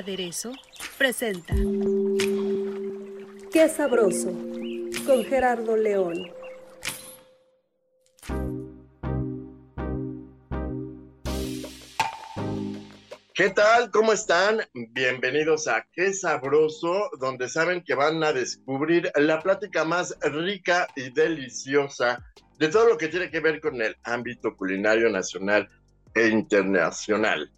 Aderezo presenta Qué sabroso con Gerardo León. ¿Qué tal? ¿Cómo están? Bienvenidos a Qué Sabroso, donde saben que van a descubrir la plática más rica y deliciosa de todo lo que tiene que ver con el ámbito culinario nacional e internacional.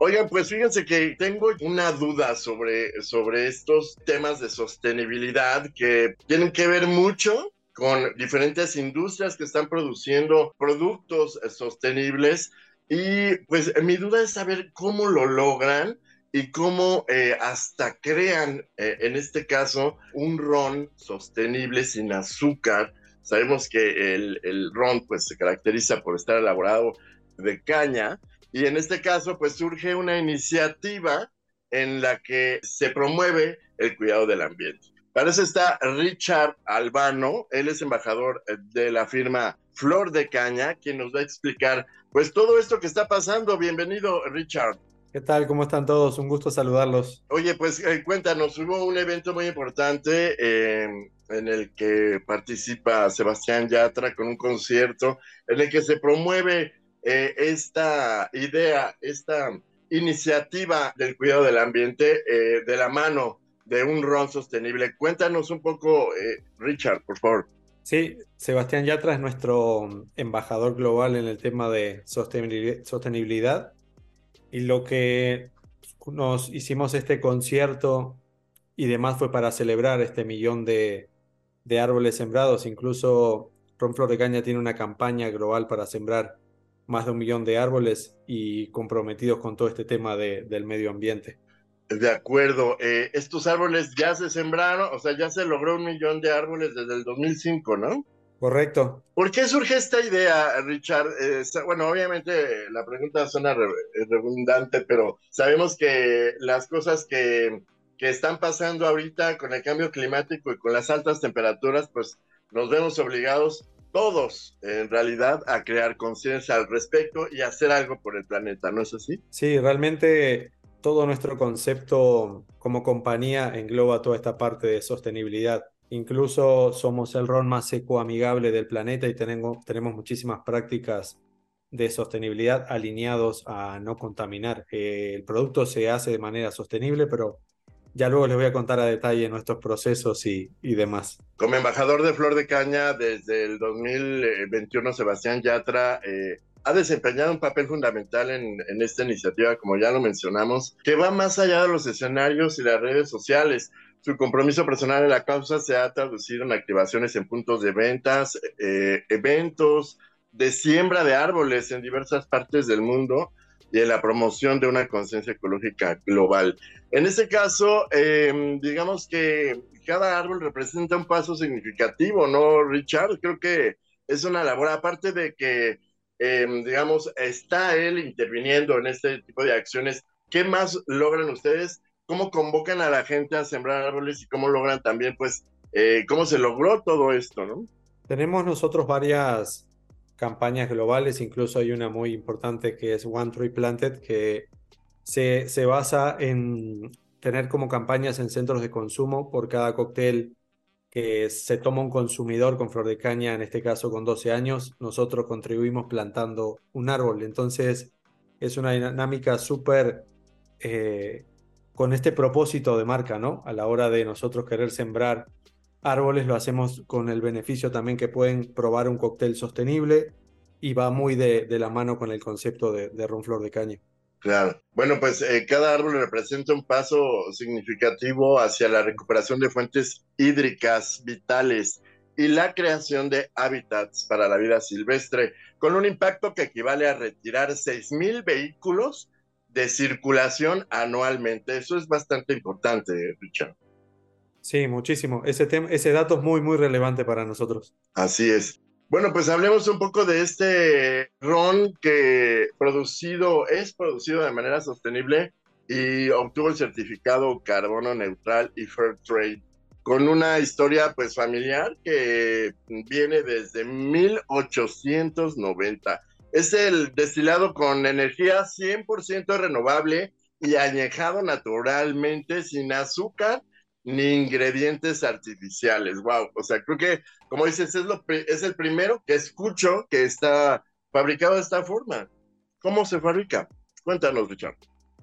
Oigan, pues fíjense que tengo una duda sobre, sobre estos temas de sostenibilidad que tienen que ver mucho con diferentes industrias que están produciendo productos sostenibles y pues mi duda es saber cómo lo logran y cómo eh, hasta crean, eh, en este caso, un ron sostenible sin azúcar. Sabemos que el, el ron pues se caracteriza por estar elaborado de caña y en este caso pues surge una iniciativa en la que se promueve el cuidado del ambiente. Para eso está Richard Albano, él es embajador de la firma Flor de Caña, quien nos va a explicar pues todo esto que está pasando. Bienvenido, Richard. ¿Qué tal? ¿Cómo están todos? Un gusto saludarlos. Oye, pues eh, cuéntanos, hubo un evento muy importante eh, en el que participa Sebastián Yatra con un concierto en el que se promueve eh, esta idea, esta iniciativa del cuidado del ambiente eh, de la mano de un ron sostenible. Cuéntanos un poco, eh, Richard, por favor. Sí, Sebastián Yatra es nuestro embajador global en el tema de sostenibilidad. Y lo que nos hicimos este concierto y demás fue para celebrar este millón de, árboles sembrados. Incluso Ron Flor de Caña tiene una campaña global para sembrar más de un millón de árboles y comprometidos con todo este tema de, del medio ambiente. De acuerdo, eh, estos árboles ya se sembraron, o sea, ya se logró un millón de árboles desde el 2005, ¿no? Correcto. ¿Por qué surge esta idea, Richard? Eh, bueno, obviamente la pregunta suena redundante, pero sabemos que las cosas que, que están pasando ahorita con el cambio climático y con las altas temperaturas, pues nos vemos obligados todos en realidad a crear conciencia al respecto y hacer algo por el planeta, ¿no es así? Sí, realmente todo nuestro concepto como compañía engloba toda esta parte de sostenibilidad. Incluso somos el ron más ecoamigable del planeta y tenemos, tenemos muchísimas prácticas de sostenibilidad alineados a no contaminar. Eh, el producto se hace de manera sostenible, pero ya luego les voy a contar a detalle nuestros procesos y, y, demás. Como embajador de Flor de Caña desde el 2021, Sebastián Yatra eh, ha desempeñado un papel fundamental en, en, esta iniciativa, como ya lo mencionamos, que va más allá de los escenarios y las redes sociales. Su compromiso personal en la causa se ha traducido en activaciones en puntos de ventas, eh, eventos de siembra de árboles en diversas partes del mundo y en la promoción de una conciencia ecológica global. En este caso, eh, digamos que cada árbol representa un paso significativo, ¿no, Richard? Creo que es una labor, aparte de que, eh, digamos, está él interviniendo en este tipo de acciones, ¿qué más logran ustedes? ¿Cómo convocan a la gente a sembrar árboles y cómo logran también, pues, eh, cómo se logró todo esto, ¿no? Tenemos nosotros varias campañas globales, incluso hay una muy importante que es One Tree Planted, que se, se, basa en tener como campañas en centros de consumo por cada cóctel que se toma un consumidor con flor de caña, en este caso con 12 años, nosotros contribuimos plantando un árbol. Entonces es una dinámica súper eh, con este propósito de marca, ¿no? A la hora de nosotros querer sembrar árboles lo hacemos con el beneficio también que pueden probar un cóctel sostenible y va muy de, de la mano con el concepto de, de ron flor de caña. Claro. Bueno, pues eh, cada árbol representa un paso significativo hacia la recuperación de fuentes hídricas vitales y la creación de hábitats para la vida silvestre, con un impacto que equivale a retirar 6.000 vehículos de circulación anualmente. Eso es bastante importante, Richard. Sí, muchísimo. Ese, tema, ese dato es muy, muy relevante para nosotros. Así es. Bueno, pues hablemos un poco de este ron que producido, es producido de manera sostenible y obtuvo el certificado carbono neutral y fair trade con una historia pues familiar que viene desde 1890. Es el destilado con energía 100% renovable y añejado naturalmente sin azúcar ni ingredientes artificiales. Wow, o sea, creo que, como dices, es, lo, es el primero que escucho que está fabricado de esta forma. ¿Cómo se fabrica? Cuéntanos, Richard.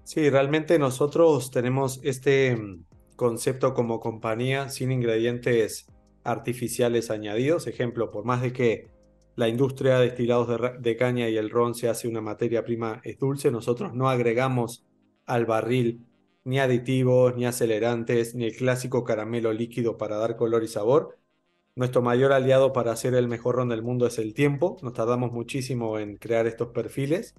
Sí, realmente nosotros tenemos este mm, concepto como compañía sin ingredientes artificiales añadidos. Ejemplo, por más de que la industria de destilados de, de, caña y el ron se hace una materia prima es dulce, nosotros no agregamos al barril ni aditivos, ni acelerantes, ni el clásico caramelo líquido para dar color y sabor. Nuestro mayor aliado para hacer el mejor ron del mundo es el tiempo. Nos tardamos muchísimo en crear estos perfiles.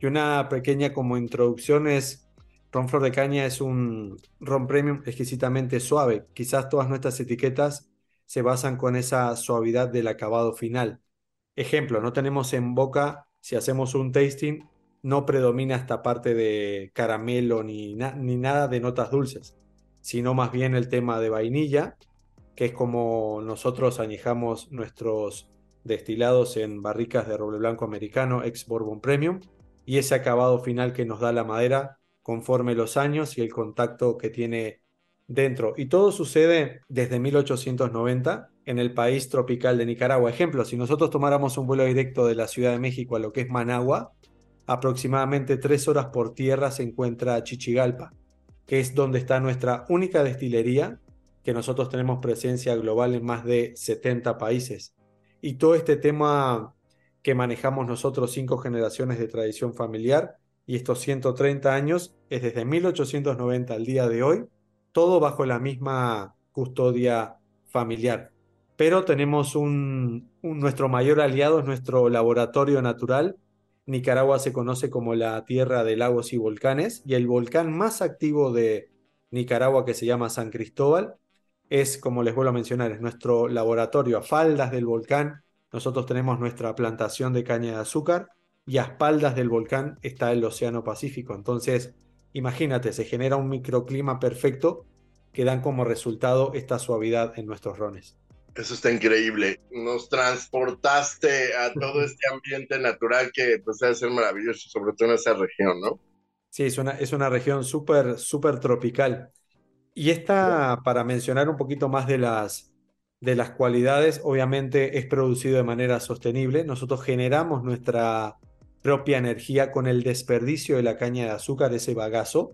Y una pequeña como introducción es, Ron Flor de Caña es un ron premium exquisitamente suave. Quizás todas nuestras etiquetas se basan con esa suavidad del acabado final. Ejemplo, no tenemos en boca, si hacemos un tasting, no predomina esta parte de caramelo ni, ni nada de notas dulces, sino más bien el tema de vainilla, que es como nosotros añejamos nuestros destilados en barricas de roble blanco americano ex Bourbon Premium, y ese acabado final que nos da la madera conforme los años y el contacto que tiene dentro. Y todo sucede desde 1890 en el país tropical de Nicaragua. Ejemplo, si nosotros tomáramos un vuelo directo de la Ciudad de México a lo que es Managua, aproximadamente tres horas por tierra se encuentra Chichigalpa, que es donde está nuestra única destilería, que nosotros tenemos presencia global en más de 70 países. Y todo este tema que manejamos nosotros, cinco generaciones de tradición familiar, y estos 130 años, es desde 1890 al día de hoy, todo bajo la misma custodia familiar. Pero tenemos un, nuestro mayor aliado es nuestro laboratorio natural, Nicaragua se conoce como la tierra de lagos y volcanes y el volcán más activo de Nicaragua que se llama San Cristóbal es, como les vuelvo a mencionar, es nuestro laboratorio a faldas del volcán. Nosotros tenemos nuestra plantación de caña de azúcar y a espaldas del volcán está el Océano Pacífico. Entonces, imagínate, se genera un microclima perfecto que dan como resultado esta suavidad en nuestros rones. Eso está increíble. Nos transportaste a todo este ambiente natural que pues debe ser maravilloso, sobre todo en esa región, ¿no? Sí, es una, es una región súper, súper tropical. Y esta, para mencionar un poquito más de las, de las cualidades, obviamente es producido de manera sostenible. Nosotros generamos nuestra propia energía con el desperdicio de la caña de azúcar, ese bagazo.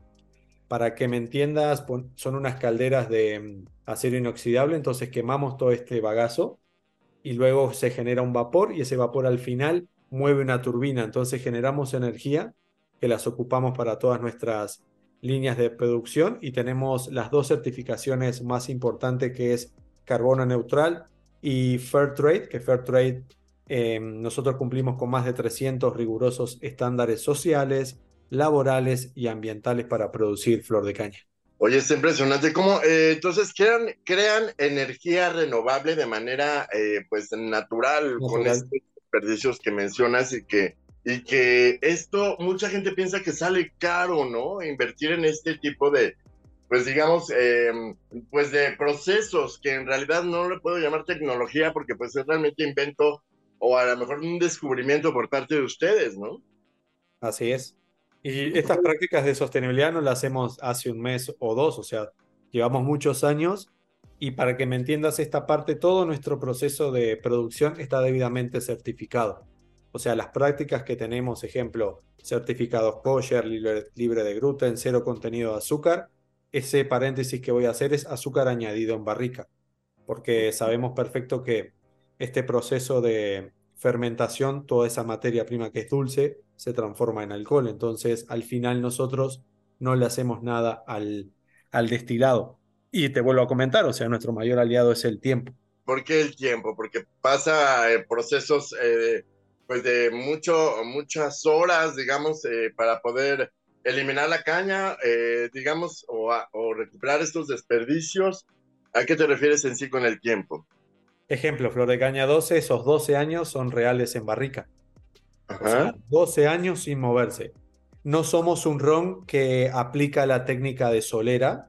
Para que me entiendas, son unas calderas de acero inoxidable, entonces quemamos todo este bagazo y luego se genera un vapor y ese vapor al final mueve una turbina, entonces generamos energía que las ocupamos para todas nuestras líneas de producción y tenemos las dos certificaciones más importantes que es carbono neutral y Fair Trade, que Fair Trade eh, nosotros cumplimos con más de 300 rigurosos estándares sociales, laborales y ambientales para producir flor de caña. Oye, es impresionante cómo eh, entonces crean, crean energía renovable de manera eh, pues natural, con estos desperdicios que mencionas y que, y que esto mucha gente piensa que sale caro, ¿no? Invertir en este tipo de, pues digamos, em, pues de procesos que en realidad no le puedo llamar tecnología porque pues es realmente invento o a lo mejor un descubrimiento por parte de ustedes, ¿no? Así es. Y estas prácticas de sostenibilidad no las hacemos hace un mes o dos, o sea, llevamos muchos años y para que me entiendas esta parte, todo nuestro proceso de producción está debidamente certificado. O sea, las prácticas que tenemos, ejemplo, certificados kosher, libre, libre de gluten, cero contenido de azúcar, ese paréntesis que voy a hacer es azúcar añadido en barrica, porque sabemos perfecto que este proceso de fermentación, toda esa materia prima que es dulce se transforma en alcohol. Entonces, al final nosotros no le hacemos nada al, al destilado. Y te vuelvo a comentar, o sea, nuestro mayor aliado es el tiempo. ¿Por qué el tiempo? Porque pasa eh, procesos eh, pues de mucho, muchas horas, digamos, eh, para poder eliminar la caña, eh, digamos, o, a- o recuperar estos desperdicios. ¿A qué te refieres en sí con el tiempo? Ejemplo, Flor de Caña 12, esos 12 años son reales en barrica. Ajá. 12 años sin moverse. No somos un ron que aplica la técnica de solera,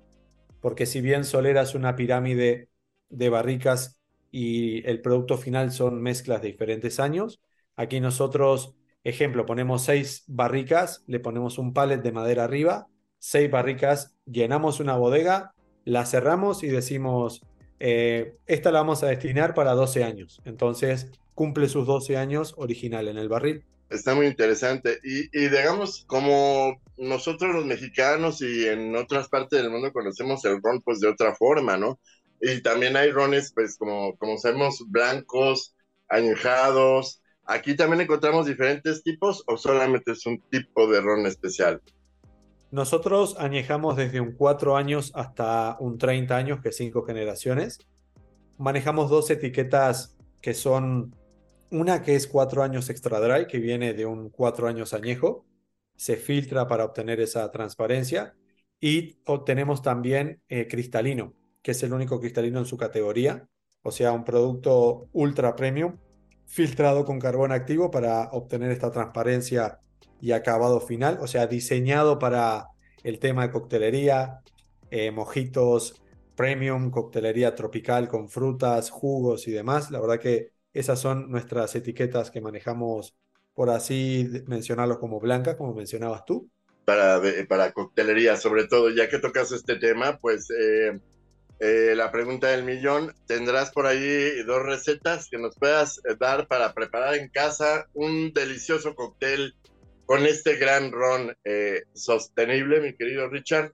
porque si bien solera es una pirámide de barricas y el producto final son mezclas de diferentes años, aquí nosotros, ejemplo, ponemos seis barricas, le ponemos un pallet de madera arriba, seis barricas, llenamos una bodega, la cerramos y decimos, eh, esta la vamos a destinar para 12 años. Entonces cumple sus 12 años original en el barril. Está muy interesante. Y, y digamos, como nosotros los mexicanos y en otras partes del mundo conocemos el ron pues de otra forma, ¿no? Y también hay rones pues como, como sabemos, blancos, añejados. Aquí también encontramos diferentes tipos o solamente es un tipo de ron especial. Nosotros añejamos desde un 4 años hasta un 30 años, que es 5 generaciones. Manejamos dos etiquetas que son una que es 4 años extra dry, que viene de un 4 años añejo. Se filtra para obtener esa transparencia. Y obtenemos también eh, cristalino, que es el único cristalino en su categoría. O sea, un producto ultra premium filtrado con carbón activo para obtener esta transparencia y acabado final, o sea, diseñado para el tema de coctelería, eh, mojitos premium, coctelería tropical con frutas, jugos y demás. La verdad que esas son nuestras etiquetas que manejamos, por así mencionarlos como blancas, como mencionabas tú. Para, para coctelería, sobre todo, ya que tocas este tema, pues eh, eh, la pregunta del millón, ¿tendrás por ahí dos recetas que nos puedas dar para preparar en casa un delicioso cóctel con este gran ron eh, sostenible, mi querido Richard?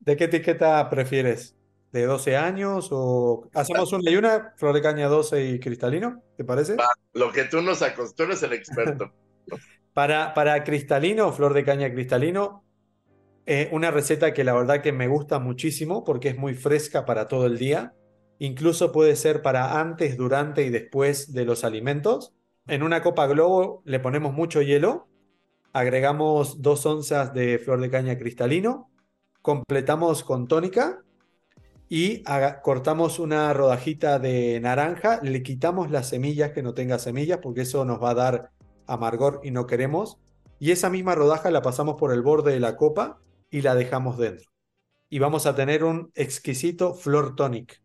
¿De qué etiqueta prefieres? ¿De 12 años o hacemos una y una, flor de caña 12 y cristalino? ¿Te parece? Lo que tú nos acostumbres, el experto. Para, para cristalino, flor de caña cristalino, eh, una receta que la verdad que me gusta muchísimo porque es muy fresca para todo el día. Incluso puede ser para antes, durante y después de los alimentos. En una copa globo le ponemos mucho hielo, agregamos dos onzas de flor de caña cristalino, completamos con tónica y cortamos una rodajita de naranja, le quitamos las semillas que no tenga semillas porque eso nos va a dar amargor y no queremos. Y esa misma rodaja la pasamos por el borde de la copa y la dejamos dentro. Y vamos a tener un exquisito flor tonic,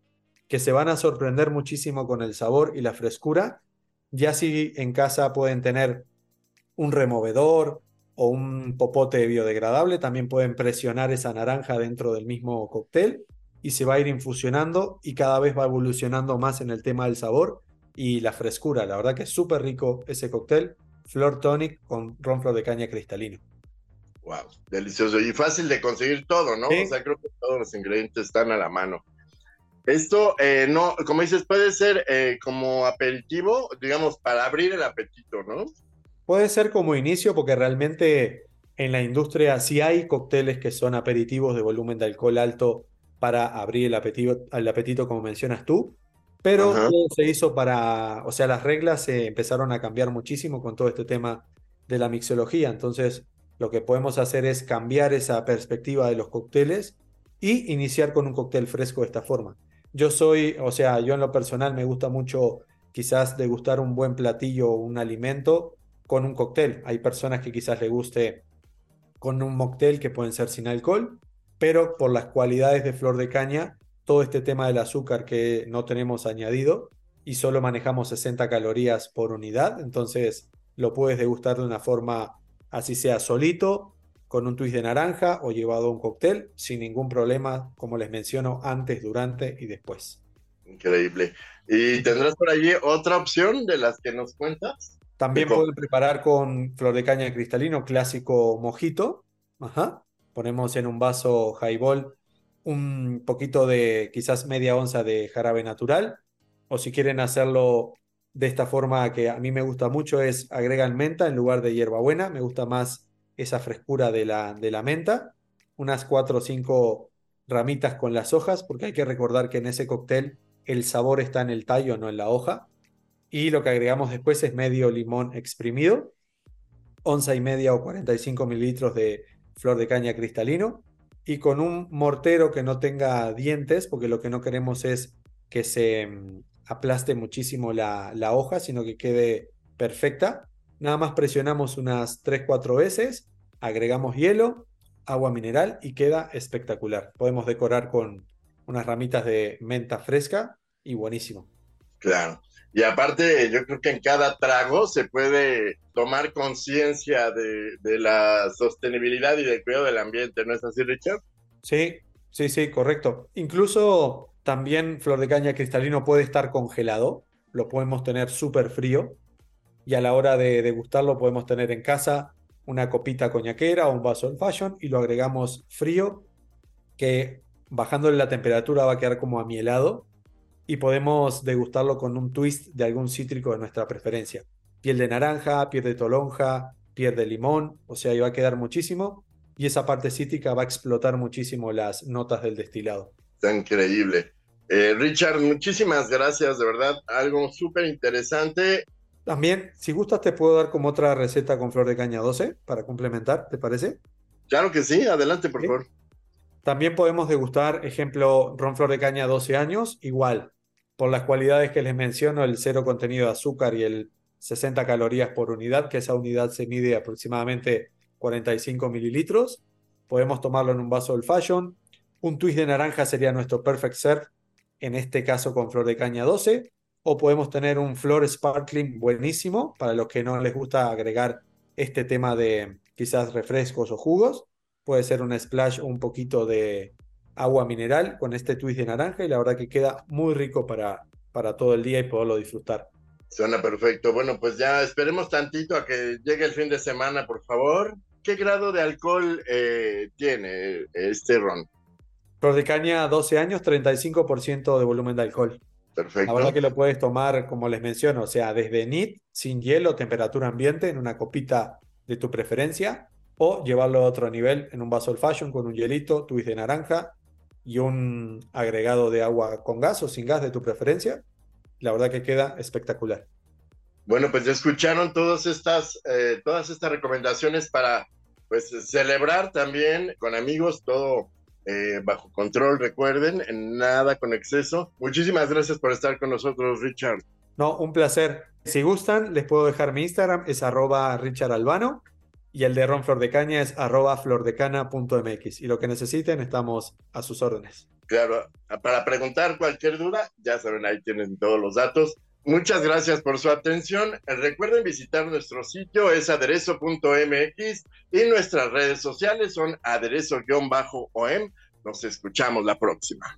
que se van a sorprender muchísimo con el sabor y la frescura. Ya si en casa pueden tener un removedor o un popote biodegradable, también pueden presionar esa naranja dentro del mismo cóctel y se va a ir infusionando y cada vez va evolucionando más en el tema del sabor y la frescura. La verdad que es súper rico ese cóctel. Flor tonic con ron flor de caña cristalino. Wow, delicioso y fácil de conseguir todo, ¿no? Sí. O sea, creo que todos los ingredientes están a la mano. Esto, eh, no, como dices, puede ser eh, como aperitivo, digamos, para abrir el apetito, ¿no? Puede ser como inicio porque realmente en la industria sí hay cócteles que son aperitivos de volumen de alcohol alto para abrir el apetito, el apetito como mencionas tú, pero Ajá. todo se hizo para, o sea, las reglas se empezaron a cambiar muchísimo con todo este tema de la mixología, entonces lo que podemos hacer es cambiar esa perspectiva de los cócteles y iniciar con un cóctel fresco de esta forma. Yo soy, o sea, yo en lo personal me gusta mucho quizás degustar un buen platillo o un alimento con un cóctel. Hay personas que quizás le guste con un mocktail que pueden ser sin alcohol, pero por las cualidades de flor de caña, todo este tema del azúcar que no tenemos añadido y solo manejamos 60 calorías por unidad, entonces lo puedes degustar de una forma así sea solito, con un twist de naranja o llevado a un cóctel, sin ningún problema, como les menciono, antes, durante y después. Increíble. ¿Y tendrás por allí otra opción de las que nos cuentas? También pueden preparar con flor de caña cristalino, clásico mojito. Ajá. Ponemos en un vaso highball un poquito de quizás media onza de jarabe natural. O si quieren hacerlo de esta forma que a mí me gusta mucho es agregan menta en lugar de hierbabuena. Me gusta más esa frescura de la, de la menta. Unas cuatro o cinco ramitas con las hojas, porque hay que recordar que en ese cóctel el sabor está en el tallo, no en la hoja. Y lo que agregamos después es medio limón exprimido, onza y media o 45 mililitros de flor de caña cristalino y con un mortero que no tenga dientes, porque lo que no queremos es que se mm, aplaste muchísimo la, la hoja, sino que quede perfecta. Nada más presionamos unas 3-4 veces, agregamos hielo, agua mineral y queda espectacular. Podemos decorar con unas ramitas de menta fresca y buenísimo. Claro. Y aparte, yo creo que en cada trago se puede tomar conciencia de, de, la sostenibilidad y del cuidado del ambiente, ¿no es así, Richard? Sí, sí, sí, correcto. Incluso también flor de caña cristalino puede estar congelado, lo podemos tener súper frío y a la hora de degustarlo podemos tener en casa una copita coñaquera o un vaso old fashion y lo agregamos frío, que bajándole la temperatura va a quedar como amielado y podemos degustarlo con un twist de algún cítrico de nuestra preferencia. Piel de naranja, piel de tolonja, piel de limón, o sea, ahí va a quedar muchísimo y esa parte cítrica va a explotar muchísimo las notas del destilado. Está increíble. Eh, Richard, muchísimas gracias, de verdad, algo súper interesante. También, si gustas, te puedo dar como otra receta con flor de caña 12 para complementar, ¿te parece? Claro que sí, adelante, por ¿Sí? favor. También podemos degustar, ejemplo, ron flor de caña 12 años, igual, por las cualidades que les menciono, el cero contenido de azúcar y el 60 calorías por unidad, que esa unidad se mide aproximadamente 45 mililitros. Podemos tomarlo en un vaso old fashion. Un twist de naranja sería nuestro perfect serve, en este caso con flor de caña 12. O podemos tener un flor sparkling buenísimo para los que no les gusta agregar este tema de quizás refrescos o jugos. Puede ser un splash un poquito de agua mineral con este twist de naranja y la verdad que queda muy rico para, para todo el día y poderlo disfrutar. Suena perfecto. Bueno, pues ya esperemos tantito a que llegue el fin de semana, por favor. ¿Qué grado de alcohol eh, tiene este ron? Flor de caña, 12 años, 35% de volumen de alcohol. Perfecto. La verdad que lo puedes tomar, como les menciono, o sea, desde NIT, sin hielo, temperatura ambiente, en una copita de tu preferencia, o llevarlo a otro nivel en un vaso old fashion con un hielito, twist de naranja y un agregado de agua con gas o sin gas de tu preferencia. La verdad que queda espectacular. Bueno, pues ya escucharon todas estas, eh, todas estas recomendaciones para pues celebrar también con amigos, todo eh, bajo control, recuerden, nada con exceso. Muchísimas gracias por estar con nosotros, Richard. No, un placer. Si gustan, les puedo dejar mi Instagram, es arroba Richard Albano, y el de Ron Flor de Caña es arroba flordecana.mx. Y lo que necesiten, estamos a sus órdenes. Claro, para preguntar cualquier duda, ya saben, ahí tienen todos los datos. Muchas gracias por su atención. Recuerden visitar nuestro sitio, es aderezo.mx y nuestras redes sociales son aderezo-om. Nos escuchamos la próxima.